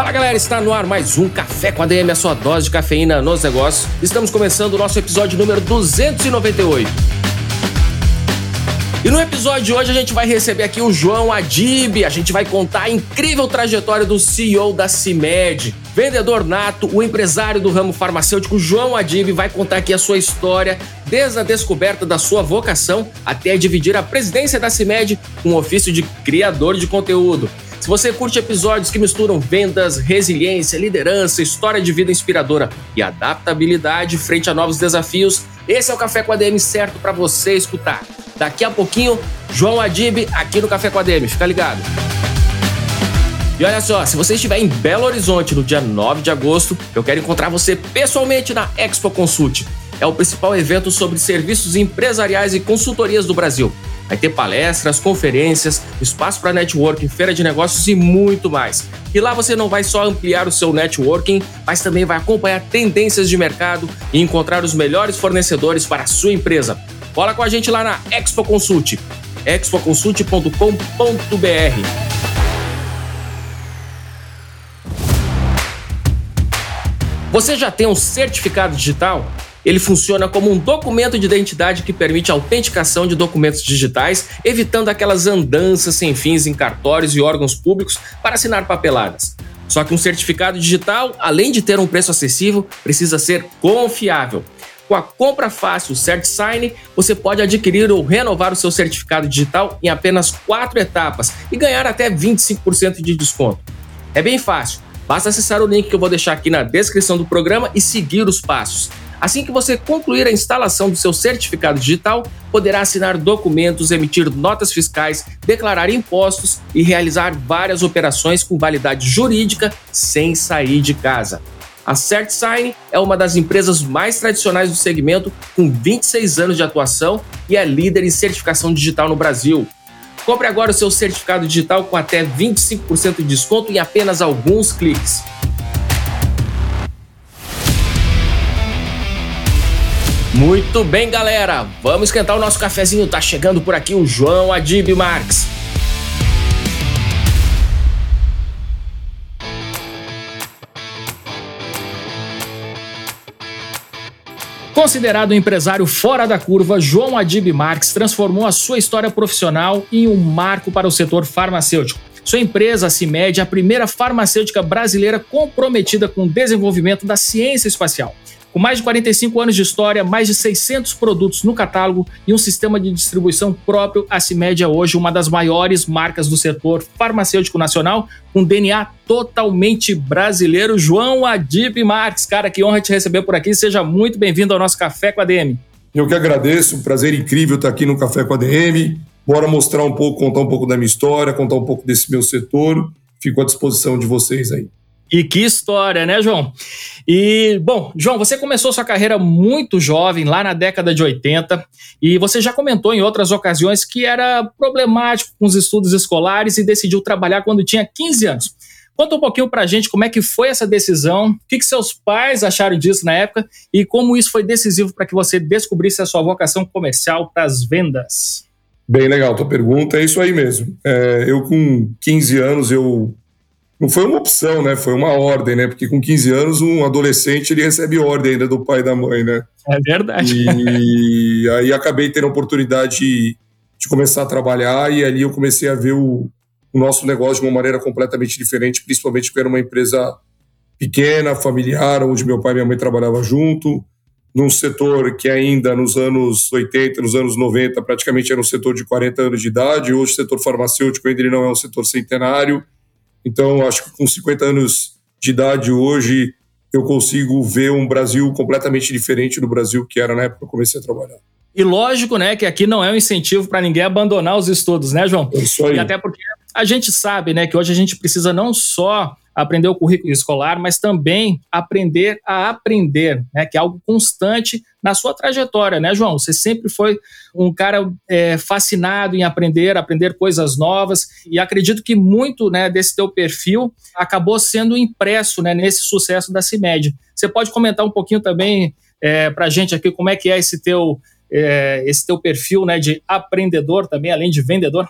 Fala galera, está no ar mais um Café com ADM, a sua dose de cafeína nos negócios. Estamos começando o nosso episódio número 298. E no episódio de hoje a gente vai receber aqui o João Adib. A gente vai contar a incrível trajetória do CEO da CIMED. Vendedor nato, o empresário do ramo farmacêutico João Adib vai contar aqui a sua história, desde a descoberta da sua vocação até dividir a presidência da CIMED com o ofício de criador de conteúdo. Se você curte episódios que misturam vendas, resiliência, liderança, história de vida inspiradora e adaptabilidade frente a novos desafios, esse é o Café com a DM certo para você escutar. Daqui a pouquinho, João Adib aqui no Café com a DM, fica ligado. E olha só, se você estiver em Belo Horizonte no dia 9 de agosto, eu quero encontrar você pessoalmente na Expo Consult. É o principal evento sobre serviços empresariais e consultorias do Brasil. Vai ter palestras, conferências, espaço para networking, feira de negócios e muito mais. E lá você não vai só ampliar o seu networking, mas também vai acompanhar tendências de mercado e encontrar os melhores fornecedores para a sua empresa. Cola com a gente lá na Expo Consult, expoconsult.com.br. Você já tem um certificado digital? Ele funciona como um documento de identidade que permite a autenticação de documentos digitais, evitando aquelas andanças sem fins em cartórios e órgãos públicos para assinar papeladas. Só que um certificado digital, além de ter um preço acessível, precisa ser confiável. Com a compra fácil CertSign, você pode adquirir ou renovar o seu certificado digital em apenas quatro etapas e ganhar até 25% de desconto. É bem fácil, basta acessar o link que eu vou deixar aqui na descrição do programa e seguir os passos. Assim que você concluir a instalação do seu certificado digital, poderá assinar documentos, emitir notas fiscais, declarar impostos e realizar várias operações com validade jurídica sem sair de casa. A CertSign é uma das empresas mais tradicionais do segmento, com 26 anos de atuação e é líder em certificação digital no Brasil. Compre agora o seu certificado digital com até 25% de desconto em apenas alguns cliques. Muito bem, galera. Vamos esquentar o nosso cafezinho. Tá chegando por aqui o João Adib Marques. Considerado um empresário fora da curva, João Adib Marques transformou a sua história profissional em um marco para o setor farmacêutico. Sua empresa, CIMED, é a primeira farmacêutica brasileira comprometida com o desenvolvimento da ciência espacial. Com mais de 45 anos de história, mais de 600 produtos no catálogo e um sistema de distribuição próprio, a CIMED é hoje uma das maiores marcas do setor farmacêutico nacional, com DNA totalmente brasileiro. João Adib Marques, cara, que honra te receber por aqui. Seja muito bem-vindo ao nosso Café com a DM. Eu que agradeço, um prazer incrível estar aqui no Café com a DM. Bora mostrar um pouco, contar um pouco da minha história, contar um pouco desse meu setor. Fico à disposição de vocês aí. E que história, né, João? E, bom, João, você começou sua carreira muito jovem, lá na década de 80, e você já comentou em outras ocasiões que era problemático com os estudos escolares e decidiu trabalhar quando tinha 15 anos. Conta um pouquinho pra gente como é que foi essa decisão, o que, que seus pais acharam disso na época e como isso foi decisivo para que você descobrisse a sua vocação comercial para as vendas. Bem legal, tua pergunta é isso aí mesmo. É, eu com 15 anos, eu não foi uma opção, né? Foi uma ordem, né? Porque com 15 anos, um adolescente ele recebe ordem ainda do pai e da mãe, né? É verdade. E aí acabei tendo a oportunidade de, de começar a trabalhar e ali eu comecei a ver o, o nosso negócio de uma maneira completamente diferente, principalmente porque era uma empresa pequena, familiar, onde meu pai e minha mãe trabalhavam junto, num setor que ainda nos anos 80, nos anos 90, praticamente era um setor de 40 anos de idade, hoje o setor farmacêutico ainda ele não é um setor centenário, então, acho que com 50 anos de idade hoje, eu consigo ver um Brasil completamente diferente do Brasil que era na época que eu comecei a trabalhar. E lógico, né, que aqui não é um incentivo para ninguém abandonar os estudos, né, João? É isso aí. E até porque a gente sabe, né, que hoje a gente precisa não só aprender o currículo escolar, mas também aprender a aprender, né, que é algo constante na sua trajetória, né, João? Você sempre foi um cara é, fascinado em aprender, aprender coisas novas, e acredito que muito né, desse teu perfil acabou sendo impresso né, nesse sucesso da CIMED. Você pode comentar um pouquinho também é, para a gente aqui como é que é esse teu, é, esse teu perfil né, de aprendedor também, além de vendedor?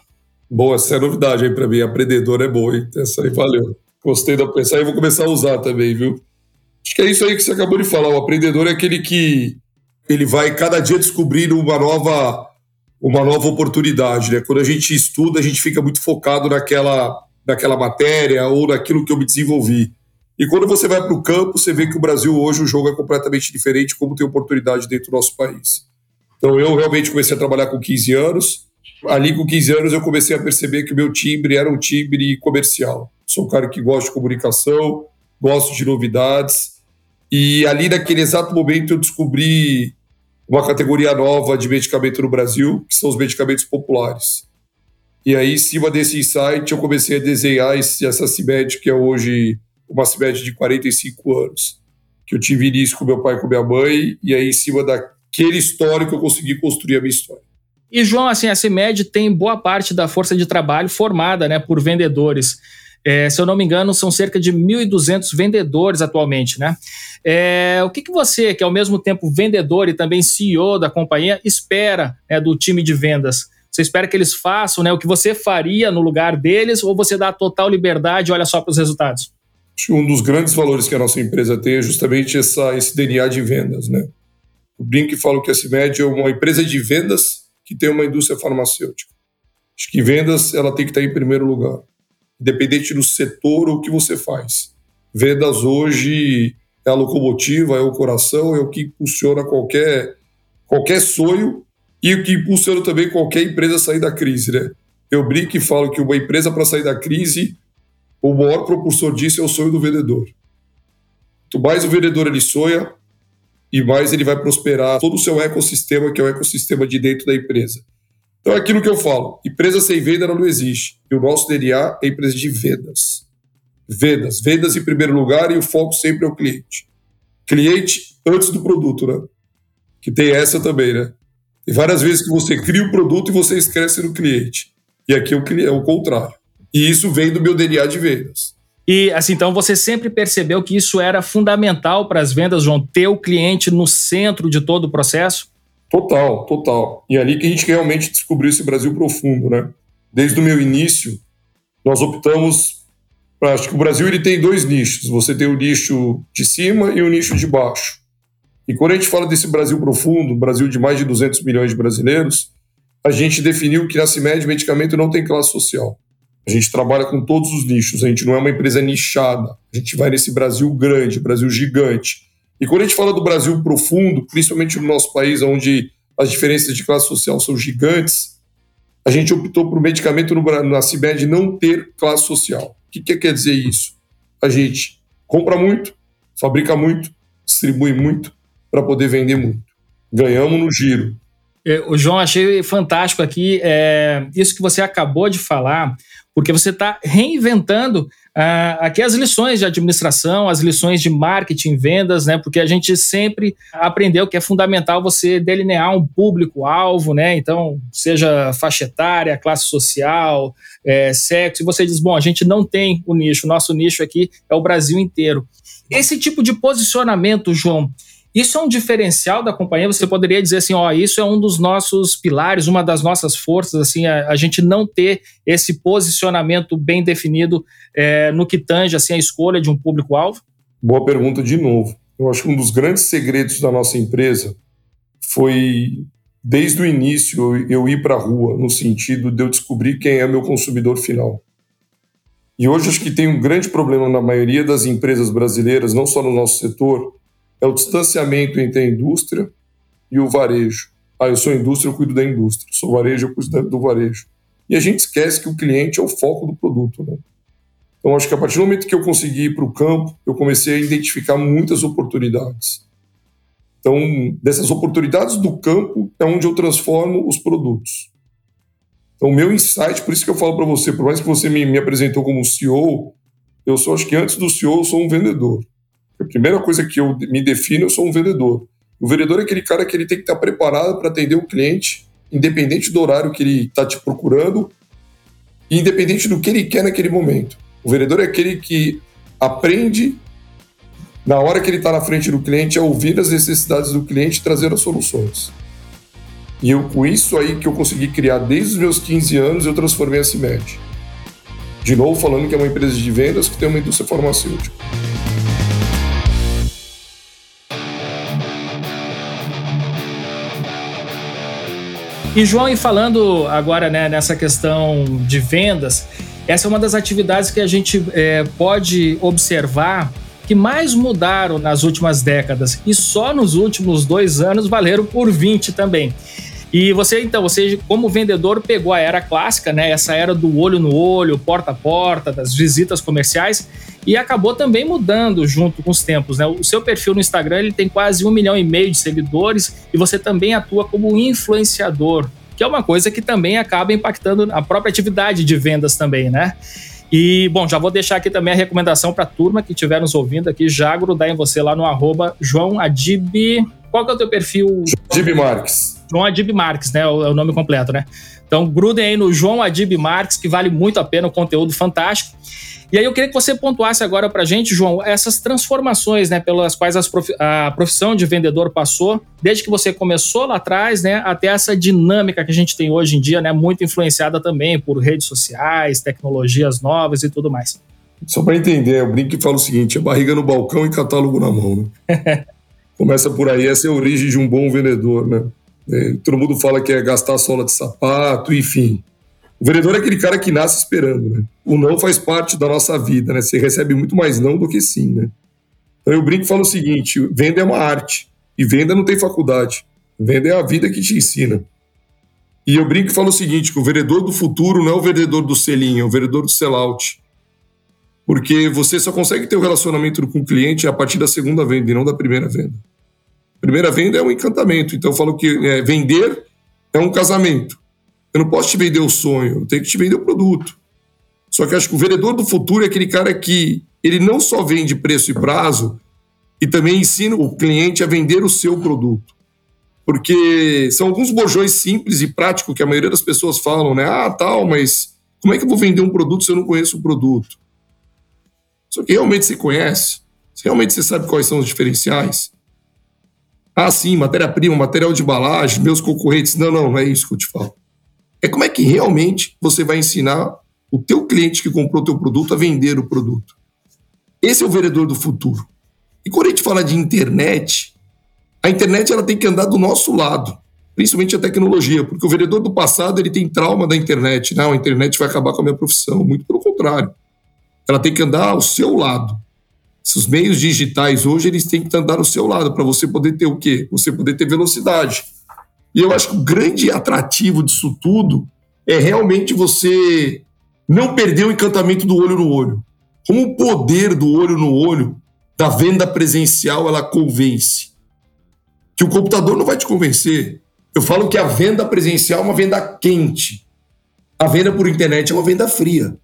Boa, essa é novidade aí para mim. Aprendedor é bom, hein? Essa aí valeu. Gostei da pensar e vou começar a usar também, viu? Acho que é isso aí que você acabou de falar. O aprendedor é aquele que ele vai cada dia descobrir uma nova uma nova oportunidade, né? Quando a gente estuda, a gente fica muito focado naquela naquela matéria ou naquilo que eu me desenvolvi. E quando você vai para o campo, você vê que o Brasil hoje o jogo é completamente diferente, como tem oportunidade dentro do nosso país. Então eu realmente comecei a trabalhar com 15 anos. Ali com 15 anos eu comecei a perceber que o meu timbre era um timbre comercial. Sou um cara que gosta de comunicação, gosto de novidades. E ali naquele exato momento eu descobri uma categoria nova de medicamento no Brasil, que são os medicamentos populares. E aí, em cima desse insight, eu comecei a desenhar esse, essa CIMED, que é hoje uma CIMED de 45 anos, que eu tive início com meu pai e com minha mãe, e aí, em cima daquele histórico, eu consegui construir a minha história. E, João, assim, a CIMED tem boa parte da força de trabalho formada né, por vendedores. É, se eu não me engano, são cerca de 1.200 vendedores atualmente, né? É, o que, que você, que é ao mesmo tempo vendedor e também CEO da companhia, espera né, do time de vendas? Você espera que eles façam né, o que você faria no lugar deles ou você dá total liberdade e olha só para os resultados? Um dos grandes valores que a nossa empresa tem é justamente essa, esse DNA de vendas, né? Eu brinco falo que a CIMED é uma empresa de vendas que tem uma indústria farmacêutica. Acho que vendas ela tem que estar em primeiro lugar independente do setor ou o que você faz. Vendas hoje é a locomotiva, é o coração, é o que impulsiona qualquer, qualquer sonho e o que impulsiona também qualquer empresa sair da crise. Né? Eu brinco e falo que uma empresa para sair da crise, o maior propulsor disso é o sonho do vendedor. Quanto mais o vendedor ele sonha, e mais ele vai prosperar todo o seu ecossistema, que é o ecossistema de dentro da empresa. Então, é aquilo que eu falo: empresa sem venda não existe. E o nosso DNA é empresa de vendas. Vendas. Vendas em primeiro lugar e o foco sempre é o cliente. Cliente antes do produto, né? Que tem essa também, né? Tem várias vezes que você cria o produto e você esquece no cliente. E aqui é o contrário. E isso vem do meu DNA de vendas. E assim, então você sempre percebeu que isso era fundamental para as vendas, João, ter o cliente no centro de todo o processo? Total, total. E é ali que a gente realmente descobriu esse Brasil profundo, né? Desde o meu início, nós optamos. Acho que o Brasil ele tem dois nichos. Você tem o nicho de cima e o nicho de baixo. E quando a gente fala desse Brasil profundo, Brasil de mais de 200 milhões de brasileiros, a gente definiu que na CIMED medicamento não tem classe social. A gente trabalha com todos os nichos, a gente não é uma empresa nichada. A gente vai nesse Brasil grande, Brasil gigante e quando a gente fala do Brasil profundo, principalmente no nosso país, onde as diferenças de classe social são gigantes, a gente optou por medicamento no, na CIMED não ter classe social. O que, que quer dizer isso? A gente compra muito, fabrica muito, distribui muito para poder vender muito. Ganhamos no giro. É, o João, achei fantástico aqui é, isso que você acabou de falar, porque você está reinventando Uh, aqui as lições de administração, as lições de marketing, vendas, né? Porque a gente sempre aprendeu que é fundamental você delinear um público-alvo, né? Então, seja faixa etária, classe social, é, sexo, e você diz, bom, a gente não tem o nicho, o nosso nicho aqui é o Brasil inteiro. Esse tipo de posicionamento, João, isso é um diferencial da companhia. Você poderia dizer assim, ó, isso é um dos nossos pilares, uma das nossas forças, assim, a, a gente não ter esse posicionamento bem definido é, no que tange assim a escolha de um público-alvo. Boa pergunta de novo. Eu acho que um dos grandes segredos da nossa empresa foi desde o início eu ir para a rua no sentido de eu descobrir quem é meu consumidor final. E hoje acho que tem um grande problema na maioria das empresas brasileiras, não só no nosso setor, é o distanciamento entre a indústria e o varejo. Ah, eu sou indústria, eu cuido da indústria. Eu sou varejo, eu cuido do varejo. E a gente esquece que o cliente é o foco do produto. Né? Então, acho que a partir do momento que eu consegui ir para o campo, eu comecei a identificar muitas oportunidades. Então, dessas oportunidades do campo é onde eu transformo os produtos. Então, o meu insight, por isso que eu falo para você, por mais que você me, me apresentou como CEO, eu sou, acho que antes do CEO, eu sou um vendedor. A primeira coisa que eu me defino, eu sou um vendedor. O vendedor é aquele cara que ele tem que estar preparado para atender o cliente, independente do horário que ele está te procurando, e independente do que ele quer naquele momento. O vendedor é aquele que aprende, na hora que ele está na frente do cliente, a ouvir as necessidades do cliente e trazer as soluções. E eu, com isso aí que eu consegui criar desde os meus 15 anos, eu transformei a CIMED. De novo, falando que é uma empresa de vendas que tem uma indústria farmacêutica. E João, e falando agora né, nessa questão de vendas, essa é uma das atividades que a gente é, pode observar que mais mudaram nas últimas décadas e só nos últimos dois anos valeram por 20 também. E você, então, você como vendedor pegou a era clássica, né? Essa era do olho no olho, porta a porta, das visitas comerciais e acabou também mudando junto com os tempos, né? O seu perfil no Instagram ele tem quase um milhão e meio de seguidores e você também atua como influenciador, que é uma coisa que também acaba impactando a própria atividade de vendas também, né? E, bom, já vou deixar aqui também a recomendação para a turma que estiver nos ouvindo aqui, já grudar em você lá no arroba João Adib. Qual que é o teu perfil? Adib Marques. João Adib Marques, né? É o nome completo, né? Então, grudem aí no João Adib Marques, que vale muito a pena, o conteúdo fantástico. E aí eu queria que você pontuasse agora para a gente, João, essas transformações, né, pelas quais a profissão de vendedor passou, desde que você começou lá atrás, né, até essa dinâmica que a gente tem hoje em dia, né, muito influenciada também por redes sociais, tecnologias novas e tudo mais. Só para entender, eu brinco e falo o seguinte: é barriga no balcão e catálogo na mão, né? Começa por aí, essa é a origem de um bom vendedor, né? É, todo mundo fala que é gastar sola de sapato, enfim. O vendedor é aquele cara que nasce esperando, né? O não faz parte da nossa vida, né? Você recebe muito mais não do que sim, né? Então eu brinco e falo o seguinte: venda é uma arte. E venda não tem faculdade. Venda é a vida que te ensina. E eu brinco e falo o seguinte: que o vendedor do futuro não é o vendedor do selinho, é o vendedor do sellout. Porque você só consegue ter o um relacionamento com o cliente a partir da segunda venda e não da primeira venda. Primeira venda é um encantamento. Então eu falo que é, vender é um casamento. Eu não posso te vender o sonho, eu tenho que te vender o produto. Só que acho que o vendedor do futuro é aquele cara que ele não só vende preço e prazo, e também ensina o cliente a vender o seu produto. Porque são alguns bojões simples e práticos que a maioria das pessoas falam, né? Ah, tal, mas como é que eu vou vender um produto se eu não conheço o produto? Só que realmente você conhece, realmente você sabe quais são os diferenciais, ah, sim, matéria-prima, material de embalagem, meus concorrentes. Não, não, não é isso que eu te falo. É como é que realmente você vai ensinar o teu cliente que comprou o teu produto a vender o produto. Esse é o vendedor do futuro. E quando a gente fala de internet, a internet ela tem que andar do nosso lado, principalmente a tecnologia, porque o vendedor do passado ele tem trauma da internet. Não, a internet vai acabar com a minha profissão. Muito pelo contrário. Ela tem que andar ao seu lado. Os meios digitais hoje eles têm que andar ao seu lado para você poder ter o quê? Você poder ter velocidade. E eu acho que o grande atrativo disso tudo é realmente você não perder o encantamento do olho no olho. Como o poder do olho no olho da venda presencial ela convence. Que o computador não vai te convencer. Eu falo que a venda presencial é uma venda quente. A venda por internet é uma venda fria.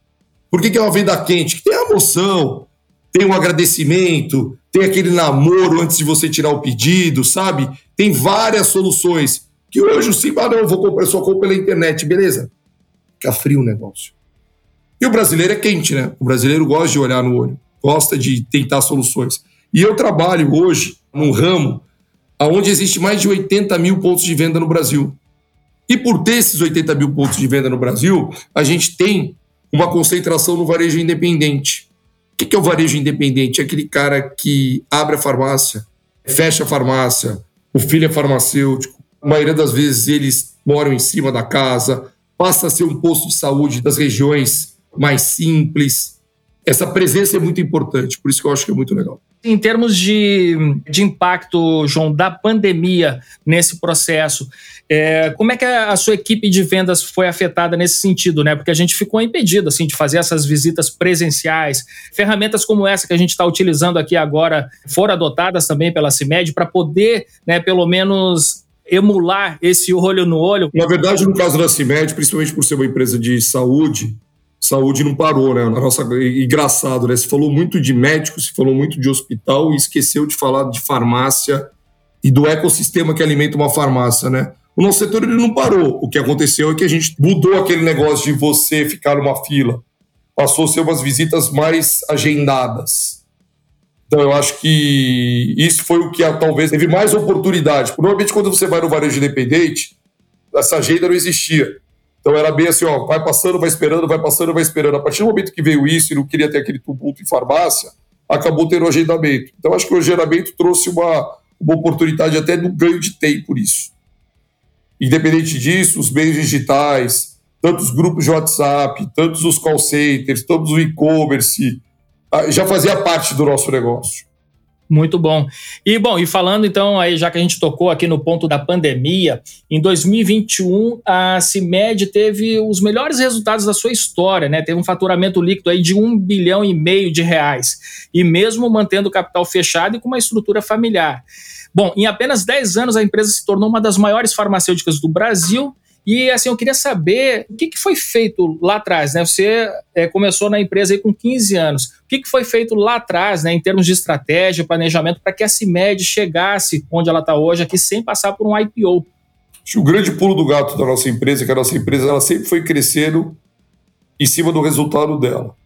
Por que, que é uma venda quente? Que tem a emoção, tem um agradecimento, tem aquele namoro antes de você tirar o pedido, sabe? Tem várias soluções. Que hoje o Simba, não, eu vou comprar sua compra pela internet, beleza? Fica frio o negócio. E o brasileiro é quente, né? O brasileiro gosta de olhar no olho, gosta de tentar soluções. E eu trabalho hoje num ramo onde existe mais de 80 mil pontos de venda no Brasil. E por ter esses 80 mil pontos de venda no Brasil, a gente tem uma concentração no varejo independente. O que é o varejo independente? É aquele cara que abre a farmácia, fecha a farmácia, o filho é farmacêutico, a maioria das vezes eles moram em cima da casa, passa a ser um posto de saúde das regiões mais simples. Essa presença é muito importante, por isso que eu acho que é muito legal. Em termos de, de impacto, João, da pandemia nesse processo, é, como é que a, sua equipe de vendas foi afetada nesse sentido, né? Porque a gente ficou impedido assim de fazer essas visitas presenciais. Ferramentas como essa que a gente está utilizando aqui agora foram adotadas também pela CIMED para poder, né, pelo menos emular esse olho no olho. Na verdade, no caso da CIMED, principalmente por ser uma empresa de saúde, saúde não parou, né? Nossa, engraçado, né? Você falou muito de médico, você falou muito de hospital e esqueceu de falar de farmácia e do ecossistema que alimenta uma farmácia, né? O nosso setor ele não parou. O que aconteceu é que a gente mudou aquele negócio de você ficar numa fila. Passou a ser umas visitas mais agendadas. Então eu acho que isso foi o que talvez teve mais oportunidade. Normalmente quando você vai no varejo independente, essa agenda não existia. Então era bem assim, ó, vai passando, vai esperando, vai passando, vai esperando. A partir do momento que veio isso e não queria ter aquele tumulto em farmácia, acabou tendo o agendamento. Então acho que o agendamento trouxe uma, uma oportunidade até do ganho de tempo por isso. Independente disso, os meios digitais, tantos grupos de WhatsApp, tantos os call centers, todos o e-commerce, já fazia parte do nosso negócio. Muito bom. E bom, e falando então aí, já que a gente tocou aqui no ponto da pandemia, em 2021 a CIMED teve os melhores resultados da sua história, né? Teve um faturamento líquido aí de um bilhão e meio de reais. E mesmo mantendo o capital fechado e com uma estrutura familiar. Bom, em apenas 10 anos a empresa se tornou uma das maiores farmacêuticas do Brasil e assim, eu queria saber o que, que foi feito lá atrás, né? Você é, começou na empresa aí com 15 anos. O que, que foi feito lá atrás, né, em termos de estratégia, planejamento, para que a CIMED chegasse onde ela está hoje aqui sem passar por um IPO? O grande pulo do gato da nossa empresa é que a nossa empresa ela sempre foi crescendo em cima do resultado dela.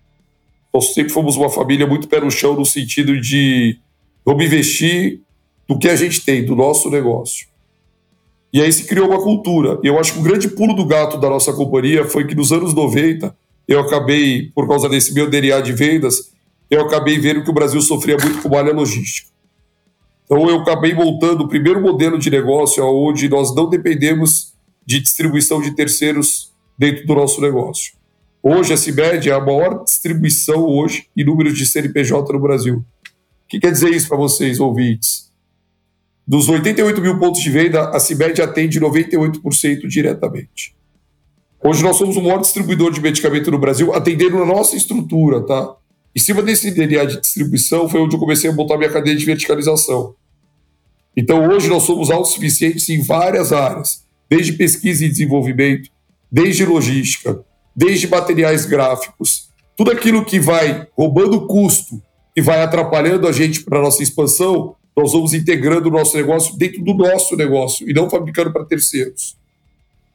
Nós sempre fomos uma família muito pé no chão no sentido de vamos investir do que a gente tem, do nosso negócio. E aí se criou uma cultura. E eu acho que o grande pulo do gato da nossa companhia foi que nos anos 90, eu acabei, por causa desse meu DNA de vendas, eu acabei vendo que o Brasil sofria muito com malha logística. Então eu acabei montando o primeiro modelo de negócio onde nós não dependemos de distribuição de terceiros dentro do nosso negócio. Hoje a CIMED é a maior distribuição hoje em números de CNPJ no Brasil. O que quer dizer isso para vocês, ouvintes? Dos 88 mil pontos de venda, a CIMED atende 98% diretamente. Hoje nós somos o maior distribuidor de medicamento no Brasil, atendendo a nossa estrutura, tá? Em cima desse DNA de distribuição foi onde eu comecei a montar minha cadeia de verticalização. Então hoje nós somos autossuficientes em várias áreas, desde pesquisa e desenvolvimento, desde logística, desde materiais gráficos, tudo aquilo que vai roubando custo e vai atrapalhando a gente para nossa expansão, nós vamos integrando o nosso negócio dentro do nosso negócio e não fabricando para terceiros.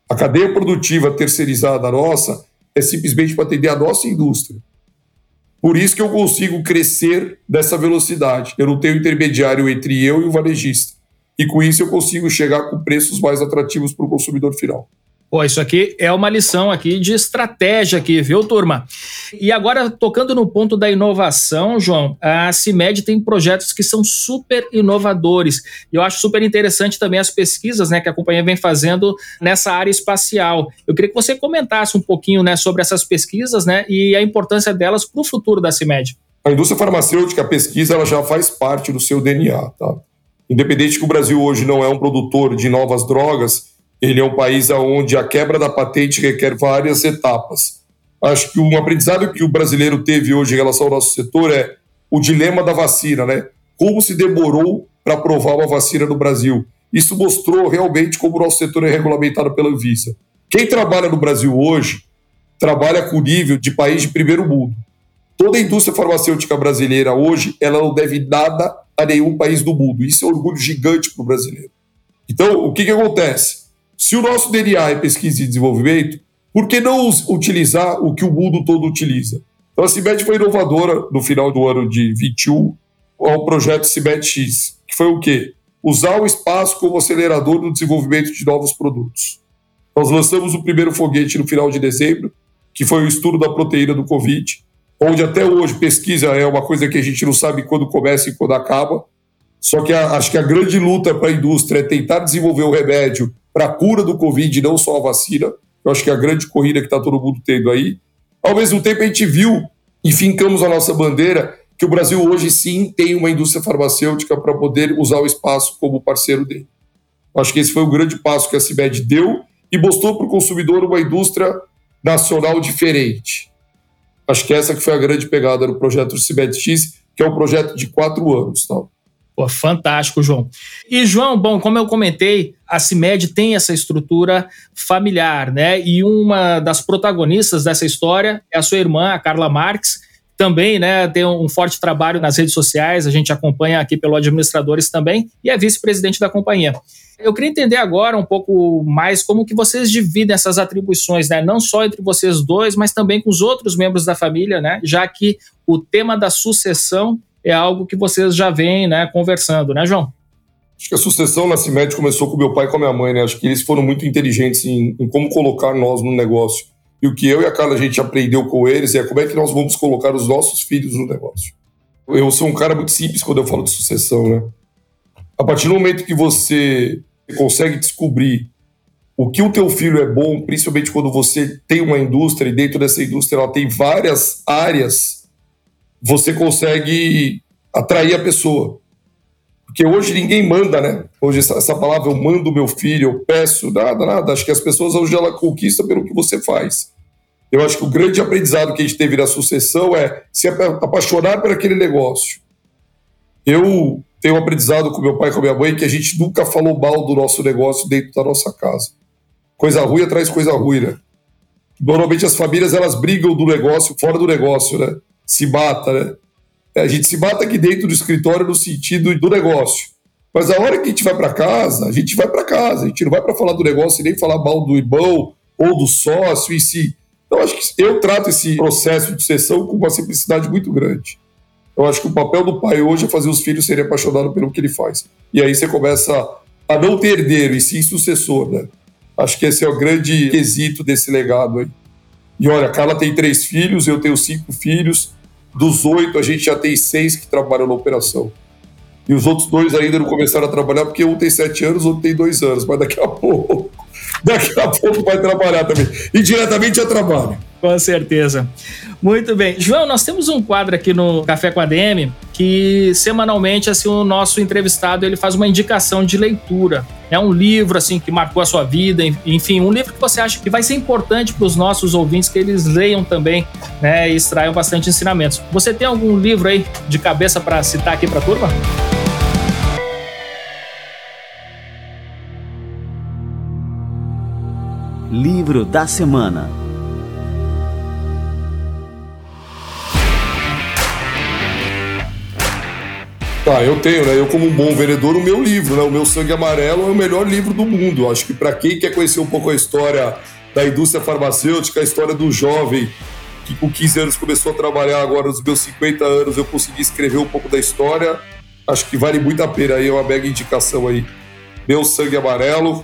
A cadeia produtiva terceirizada nossa é simplesmente para atender a nossa indústria. Por isso que eu consigo crescer dessa velocidade. Eu não tenho intermediário entre eu e o varejista. E com isso eu consigo chegar com preços mais atrativos para o consumidor final. Pô, isso aqui é uma lição aqui de estratégia aqui, viu, turma? E agora, tocando no ponto da inovação, João, a CIMED tem projetos que são super inovadores. E eu acho super interessante também as pesquisas né, que a companhia vem fazendo nessa área espacial. Eu queria que você comentasse um pouquinho né, sobre essas pesquisas né, e a importância delas para o futuro da CIMED. A indústria farmacêutica, a pesquisa, ela já faz parte do seu DNA, tá? Independente que o Brasil hoje não é um produtor de novas drogas, ele é um país onde a quebra da patente requer várias etapas. Acho que um aprendizado que o brasileiro teve hoje em relação ao nosso setor é o dilema da vacina, né? Como se demorou para aprovar uma vacina no Brasil. Isso mostrou realmente como o nosso setor é regulamentado pela Anvisa. Quem trabalha no Brasil hoje trabalha com nível de país de primeiro mundo. Toda a indústria farmacêutica brasileira hoje, ela não deve nada a nenhum país do mundo. Isso é um orgulho gigante para o brasileiro. Então, o que, que acontece? Se o nosso DNA é pesquisa e desenvolvimento, por que não utilizar o que o mundo todo utiliza? Então a CIMET foi inovadora no final do ano de 21 ao projeto CIMET X, que foi o quê? Usar o espaço como acelerador no desenvolvimento de novos produtos. Nós lançamos o primeiro foguete no final de dezembro, que foi o estudo da proteína do Covid, onde até hoje pesquisa é uma coisa que a gente não sabe quando começa e quando acaba. Só que a, acho que a grande luta para a indústria é tentar desenvolver o remédio para a cura do Covid, não só a vacina. Eu acho que é a grande corrida que está todo mundo tendo aí. Ao mesmo tempo, a gente viu e fincamos a nossa bandeira que o Brasil hoje sim tem uma indústria farmacêutica para poder usar o espaço como parceiro dele. Acho que esse foi o grande passo que a CIMED deu e mostrou para o consumidor uma indústria nacional diferente. Acho que essa que foi a grande pegada do projeto CIMED X, que é um projeto de quatro anos. Tá? Pô, fantástico, João. E, João, bom, como eu comentei, a CIMED tem essa estrutura familiar, né? E uma das protagonistas dessa história é a sua irmã, a Carla Marques, também né, tem um forte trabalho nas redes sociais, a gente acompanha aqui pelo Administradores também, e é vice-presidente da companhia. Eu queria entender agora um pouco mais como que vocês dividem essas atribuições, né? não só entre vocês dois, mas também com os outros membros da família, né? já que o tema da sucessão é algo que vocês já vêm né, conversando, né, João? Acho que a sucessão na CIMED começou com meu pai e com a minha mãe, né? Acho que eles foram muito inteligentes em, em como colocar nós no negócio. E o que eu e a Carla a gente aprendeu com eles é como é que nós vamos colocar os nossos filhos no negócio. Eu sou um cara muito simples quando eu falo de sucessão, né? A partir do momento que você consegue descobrir o que o teu filho é bom, principalmente quando você tem uma indústria e dentro dessa indústria ela tem várias áreas, você consegue atrair a pessoa. Porque hoje ninguém manda, né? Hoje essa, palavra eu mando meu filho, eu peço, nada, nada. Acho que as pessoas hoje ela conquista pelo que você faz. Eu acho que o grande aprendizado que a gente teve na sucessão é se apaixonar por aquele negócio. Eu tenho um aprendizado com meu pai e com minha mãe que a gente nunca falou mal do nosso negócio dentro da nossa casa. Coisa ruim atrás coisa ruim, né? Normalmente as famílias elas brigam do negócio, fora do negócio, né? Se mata, né? É, a gente se mata aqui dentro do escritório no sentido do negócio. Mas a hora que a gente vai para casa, a gente vai para casa. A gente não vai para falar do negócio e nem falar mal do irmão ou do sócio em si. Então, acho que eu trato esse processo de sucessão com uma simplicidade muito grande. Eu acho que o papel do pai hoje é fazer os filhos serem apaixonados pelo que ele faz. E aí você começa a não ter herdeiro, e sim sucessor, né? Acho que esse é o grande quesito desse legado aí. E olha, a Carla tem três filhos, eu tenho cinco filhos. Dos oito, a gente já tem seis que trabalham na operação. E os outros dois ainda não começaram a trabalhar, porque um tem sete anos, outro tem dois anos. Mas daqui a pouco, daqui a pouco vai trabalhar também. E diretamente já trabalha. Com certeza. Muito bem. João, nós temos um quadro aqui no Café com a DM que semanalmente assim o nosso entrevistado ele faz uma indicação de leitura. É um livro assim que marcou a sua vida, enfim, um livro que você acha que vai ser importante para os nossos ouvintes que eles leiam também, né, e extraiam bastante ensinamentos. Você tem algum livro aí de cabeça para citar aqui para a turma? Livro da semana. Tá, eu tenho, né? Eu, como um bom vendedor, o meu livro, né? O meu Sangue Amarelo é o melhor livro do mundo. Acho que para quem quer conhecer um pouco a história da indústria farmacêutica, a história do jovem que com 15 anos começou a trabalhar, agora nos meus 50 anos eu consegui escrever um pouco da história. Acho que vale muito a pena aí, é uma mega indicação aí. Meu Sangue Amarelo.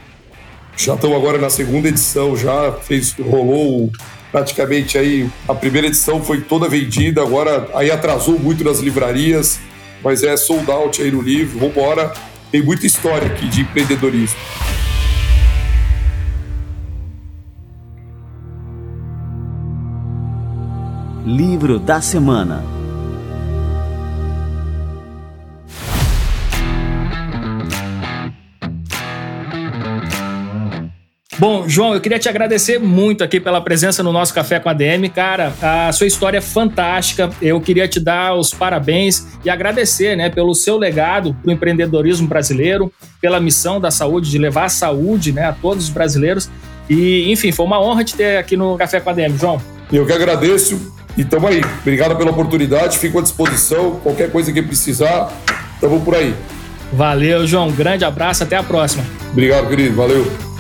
Já estamos agora na segunda edição, já fez, rolou praticamente aí. A primeira edição foi toda vendida, agora aí atrasou muito nas livrarias mas é sold out aí no livro. Vambora, tem muita história aqui de empreendedorismo. Livro da semana. Bom, João, eu queria te agradecer muito aqui pela presença no nosso Café com a DM. Cara, a sua história é fantástica. Eu queria te dar os parabéns e agradecer né, pelo seu legado para o empreendedorismo brasileiro, pela missão da saúde, de levar a saúde né, a todos os brasileiros. E, enfim, foi uma honra te ter aqui no Café com a DM, João. Eu que agradeço e tamo aí. Obrigado pela oportunidade, fico à disposição. Qualquer coisa que precisar, tamo por aí. Valeu, João. Grande abraço, até a próxima. Obrigado, querido. Valeu.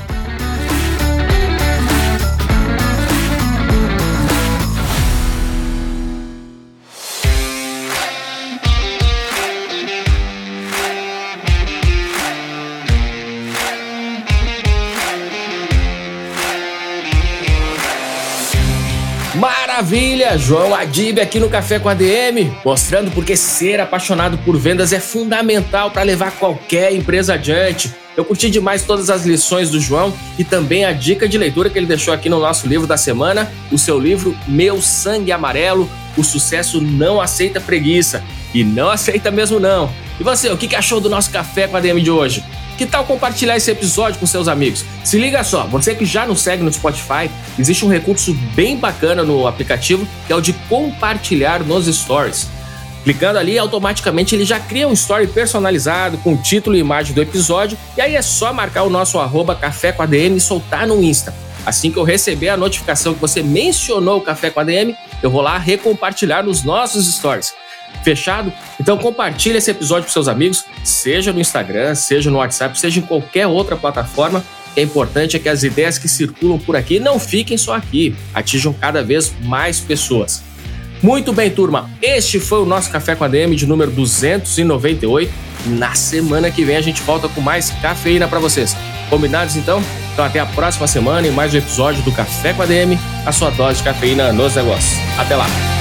Maravilha! João Adib aqui no Café com a DM, mostrando porque ser apaixonado por vendas é fundamental para levar qualquer empresa adiante. Eu curti demais todas as lições do João e também a dica de leitura que ele deixou aqui no nosso livro da semana, o seu livro Meu Sangue Amarelo, O Sucesso Não Aceita Preguiça. E não aceita mesmo não. E você, o que achou do nosso Café com a DM de hoje? Que tal compartilhar esse episódio com seus amigos? Se liga só, você que já nos segue no Spotify, existe um recurso bem bacana no aplicativo que é o de compartilhar nos stories. Clicando ali, automaticamente ele já cria um story personalizado com título e imagem do episódio, e aí é só marcar o nosso arroba Café com ADM e soltar no Insta. Assim que eu receber a notificação que você mencionou o Café com ADM, eu vou lá recompartilhar nos nossos stories. Fechado? Então compartilhe esse episódio com seus amigos, seja no Instagram, seja no WhatsApp, seja em qualquer outra plataforma. O que é importante é que as ideias que circulam por aqui não fiquem só aqui, atinjam cada vez mais pessoas. Muito bem, turma. Este foi o nosso Café com a DM de número 298. Na semana que vem a gente volta com mais cafeína para vocês. Combinados então? Então até a próxima semana em mais um episódio do Café com a DM, a sua dose de cafeína nos negócios. Até lá.